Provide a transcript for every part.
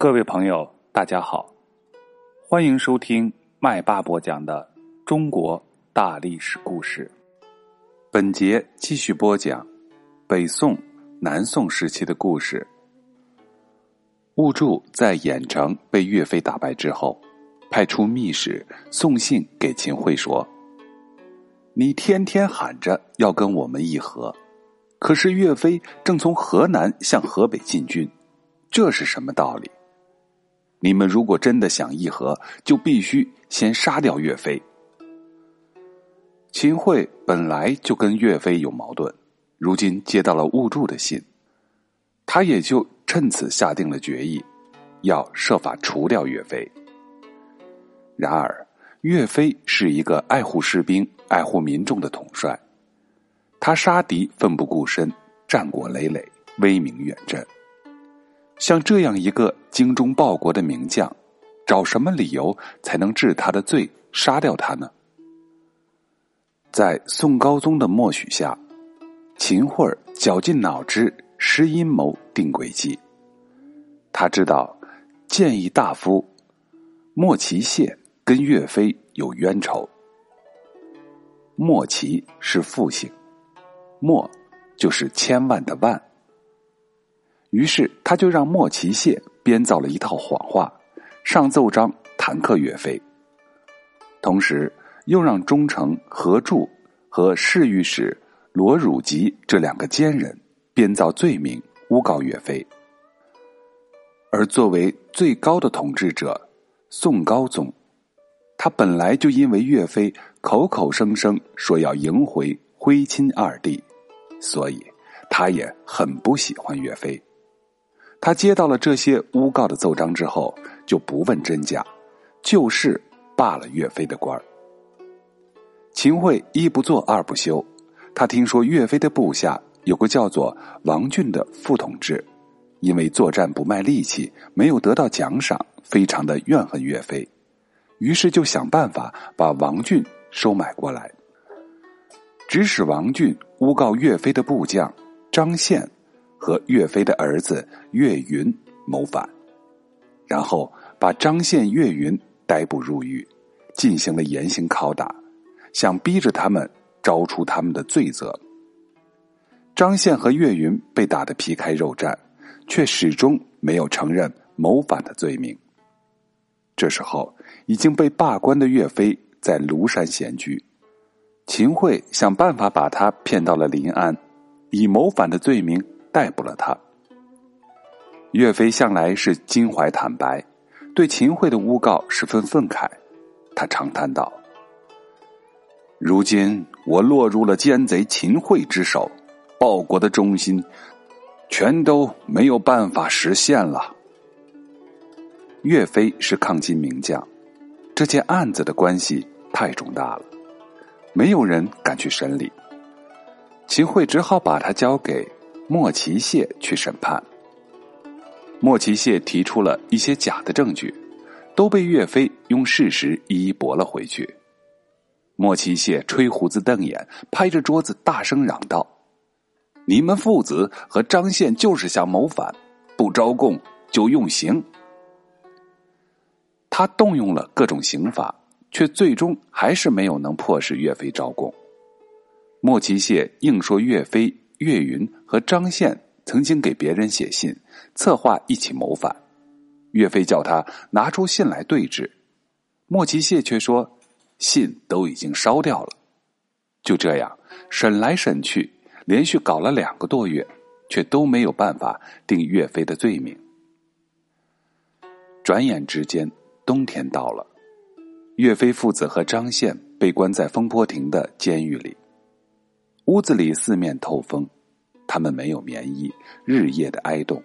各位朋友，大家好，欢迎收听麦霸播讲的中国大历史故事。本节继续播讲北宋、南宋时期的故事。兀术在郾城被岳飞打败之后，派出密使送信给秦桧说：“你天天喊着要跟我们议和，可是岳飞正从河南向河北进军，这是什么道理？”你们如果真的想议和，就必须先杀掉岳飞。秦桧本来就跟岳飞有矛盾，如今接到了兀术的信，他也就趁此下定了决议，要设法除掉岳飞。然而，岳飞是一个爱护士兵、爱护民众的统帅，他杀敌奋不顾身，战果累累，威名远震。像这样一个精忠报国的名将，找什么理由才能治他的罪，杀掉他呢？在宋高宗的默许下，秦桧绞尽脑汁施阴谋定诡计。他知道谏议大夫莫奇谢跟岳飞有冤仇。莫奇是复姓，莫就是千万的万。于是，他就让莫奇谢编造了一套谎话，上奏章弹劾岳飞。同时，又让忠诚何柱和侍御史罗汝吉这两个奸人编造罪名，诬告岳飞。而作为最高的统治者，宋高宗，他本来就因为岳飞口口声声说要迎回徽钦二帝，所以他也很不喜欢岳飞。他接到了这些诬告的奏章之后，就不问真假，就是罢了岳飞的官儿。秦桧一不做二不休，他听说岳飞的部下有个叫做王俊的副统治，因为作战不卖力气，没有得到奖赏，非常的怨恨岳飞，于是就想办法把王俊收买过来，指使王俊诬告岳飞的部将张宪。和岳飞的儿子岳云谋反，然后把张宪、岳云逮捕入狱，进行了严刑拷打，想逼着他们招出他们的罪责。张宪和岳云被打得皮开肉绽，却始终没有承认谋反的罪名。这时候，已经被罢官的岳飞在庐山闲居，秦桧想办法把他骗到了临安，以谋反的罪名。逮捕了他。岳飞向来是襟怀坦白，对秦桧的诬告十分愤慨。他长叹道：“如今我落入了奸贼秦桧之手，报国的忠心全都没有办法实现了。”岳飞是抗金名将，这件案子的关系太重大了，没有人敢去审理。秦桧只好把他交给。莫奇谢去审判，莫奇谢提出了一些假的证据，都被岳飞用事实一一驳了回去。莫奇谢吹胡子瞪眼，拍着桌子大声嚷道：“你们父子和张宪就是想谋反，不招供就用刑。”他动用了各种刑法，却最终还是没有能迫使岳飞招供。莫奇谢硬说岳飞。岳云和张宪曾经给别人写信，策划一起谋反。岳飞叫他拿出信来对质，莫奇谢却说信都已经烧掉了。就这样审来审去，连续搞了两个多月，却都没有办法定岳飞的罪名。转眼之间，冬天到了，岳飞父子和张宪被关在风波亭的监狱里。屋子里四面透风，他们没有棉衣，日夜的哀动。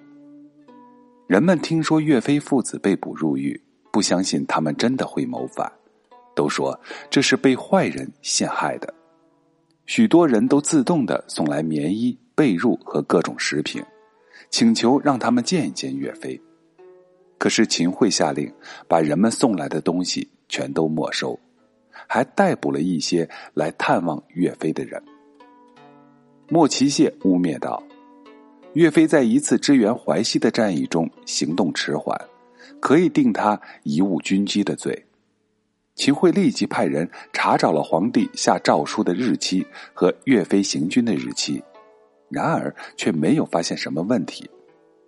人们听说岳飞父子被捕入狱，不相信他们真的会谋反，都说这是被坏人陷害的。许多人都自动的送来棉衣、被褥和各种食品，请求让他们见一见岳飞。可是秦桧下令把人们送来的东西全都没收，还逮捕了一些来探望岳飞的人。莫奇谢污蔑道：“岳飞在一次支援淮西的战役中行动迟缓，可以定他贻误军机的罪。秦桧立即派人查找了皇帝下诏书的日期和岳飞行军的日期，然而却没有发现什么问题，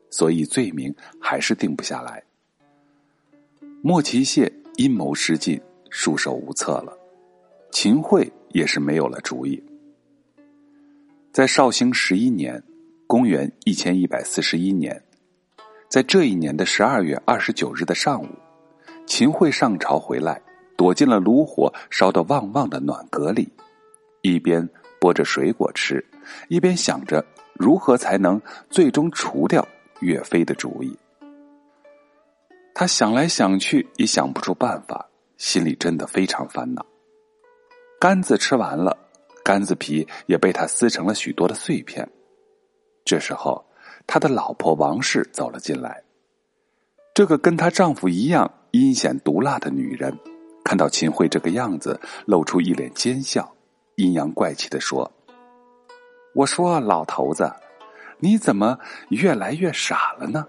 所以罪名还是定不下来。莫奇谢阴谋失尽，束手无策了，秦桧也是没有了主意。在绍兴十一年，公元一千一百四十一年，在这一年的十二月二十九日的上午，秦桧上朝回来，躲进了炉火烧得旺旺的暖阁里，一边剥着水果吃，一边想着如何才能最终除掉岳飞的主意。他想来想去也想不出办法，心里真的非常烦恼。干子吃完了。杆子皮也被他撕成了许多的碎片。这时候，他的老婆王氏走了进来。这个跟她丈夫一样阴险毒辣的女人，看到秦桧这个样子，露出一脸奸笑，阴阳怪气的说：“我说老头子，你怎么越来越傻了呢？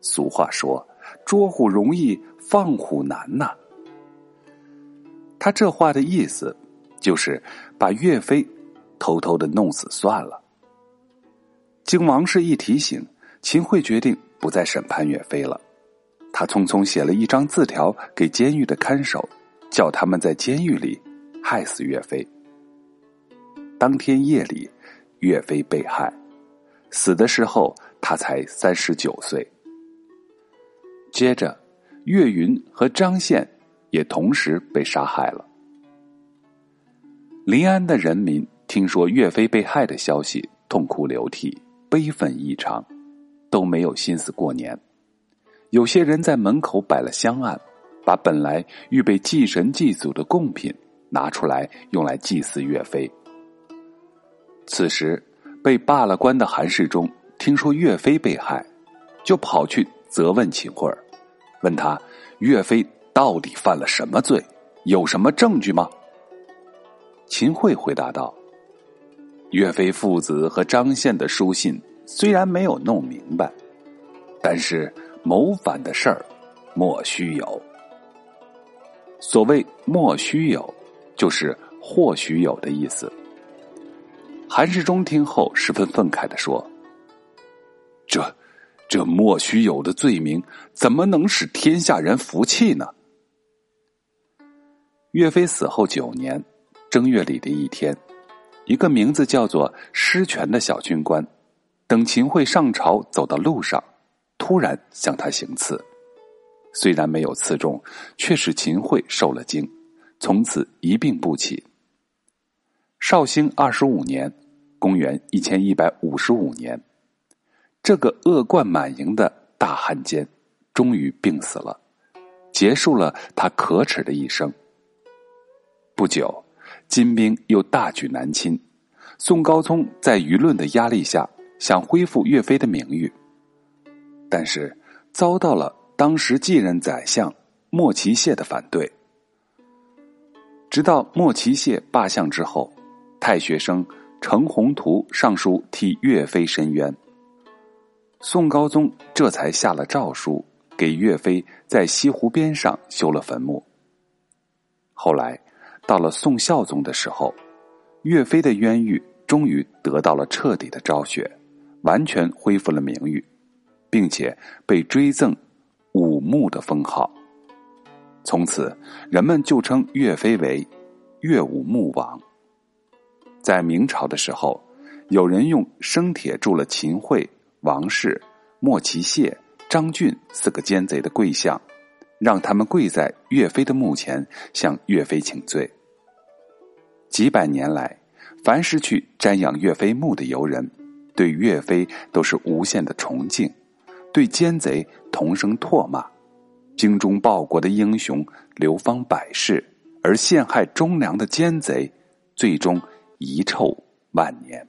俗话说，捉虎容易放虎难呐。”他这话的意思。就是把岳飞偷偷的弄死算了。经王氏一提醒，秦桧决定不再审判岳飞了。他匆匆写了一张字条给监狱的看守，叫他们在监狱里害死岳飞。当天夜里，岳飞被害，死的时候他才三十九岁。接着，岳云和张宪也同时被杀害了。临安的人民听说岳飞被害的消息，痛哭流涕，悲愤异常，都没有心思过年。有些人在门口摆了香案，把本来预备祭神祭祖的贡品拿出来用来祭祀岳飞。此时被罢了官的韩世忠听说岳飞被害，就跑去责问秦桧问他岳飞到底犯了什么罪，有什么证据吗？秦桧回答道：“岳飞父子和张宪的书信虽然没有弄明白，但是谋反的事儿莫须有。所谓莫须有，就是或许有的意思。”韩世忠听后十分愤慨的说：“这这莫须有的罪名，怎么能使天下人服气呢？”岳飞死后九年。正月里的一天，一个名字叫做施权的小军官，等秦桧上朝走到路上，突然向他行刺，虽然没有刺中，却使秦桧受了惊，从此一病不起。绍兴二十五年，公元一千一百五十五年，这个恶贯满盈的大汉奸，终于病死了，结束了他可耻的一生。不久。金兵又大举南侵，宋高宗在舆论的压力下想恢复岳飞的名誉，但是遭到了当时继任宰相莫奇谢的反对。直到莫奇谢罢相之后，太学生程宏图上书替岳飞申冤，宋高宗这才下了诏书，给岳飞在西湖边上修了坟墓。后来。到了宋孝宗的时候，岳飞的冤狱终于得到了彻底的昭雪，完全恢复了名誉，并且被追赠武穆的封号。从此，人们就称岳飞为岳武穆王。在明朝的时候，有人用生铁铸了秦桧、王氏、莫其谢、张俊四个奸贼的跪像。让他们跪在岳飞的墓前，向岳飞请罪。几百年来，凡是去瞻仰岳飞墓的游人，对岳飞都是无限的崇敬，对奸贼同声唾骂。精忠报国的英雄流芳百世，而陷害忠良的奸贼，最终遗臭万年。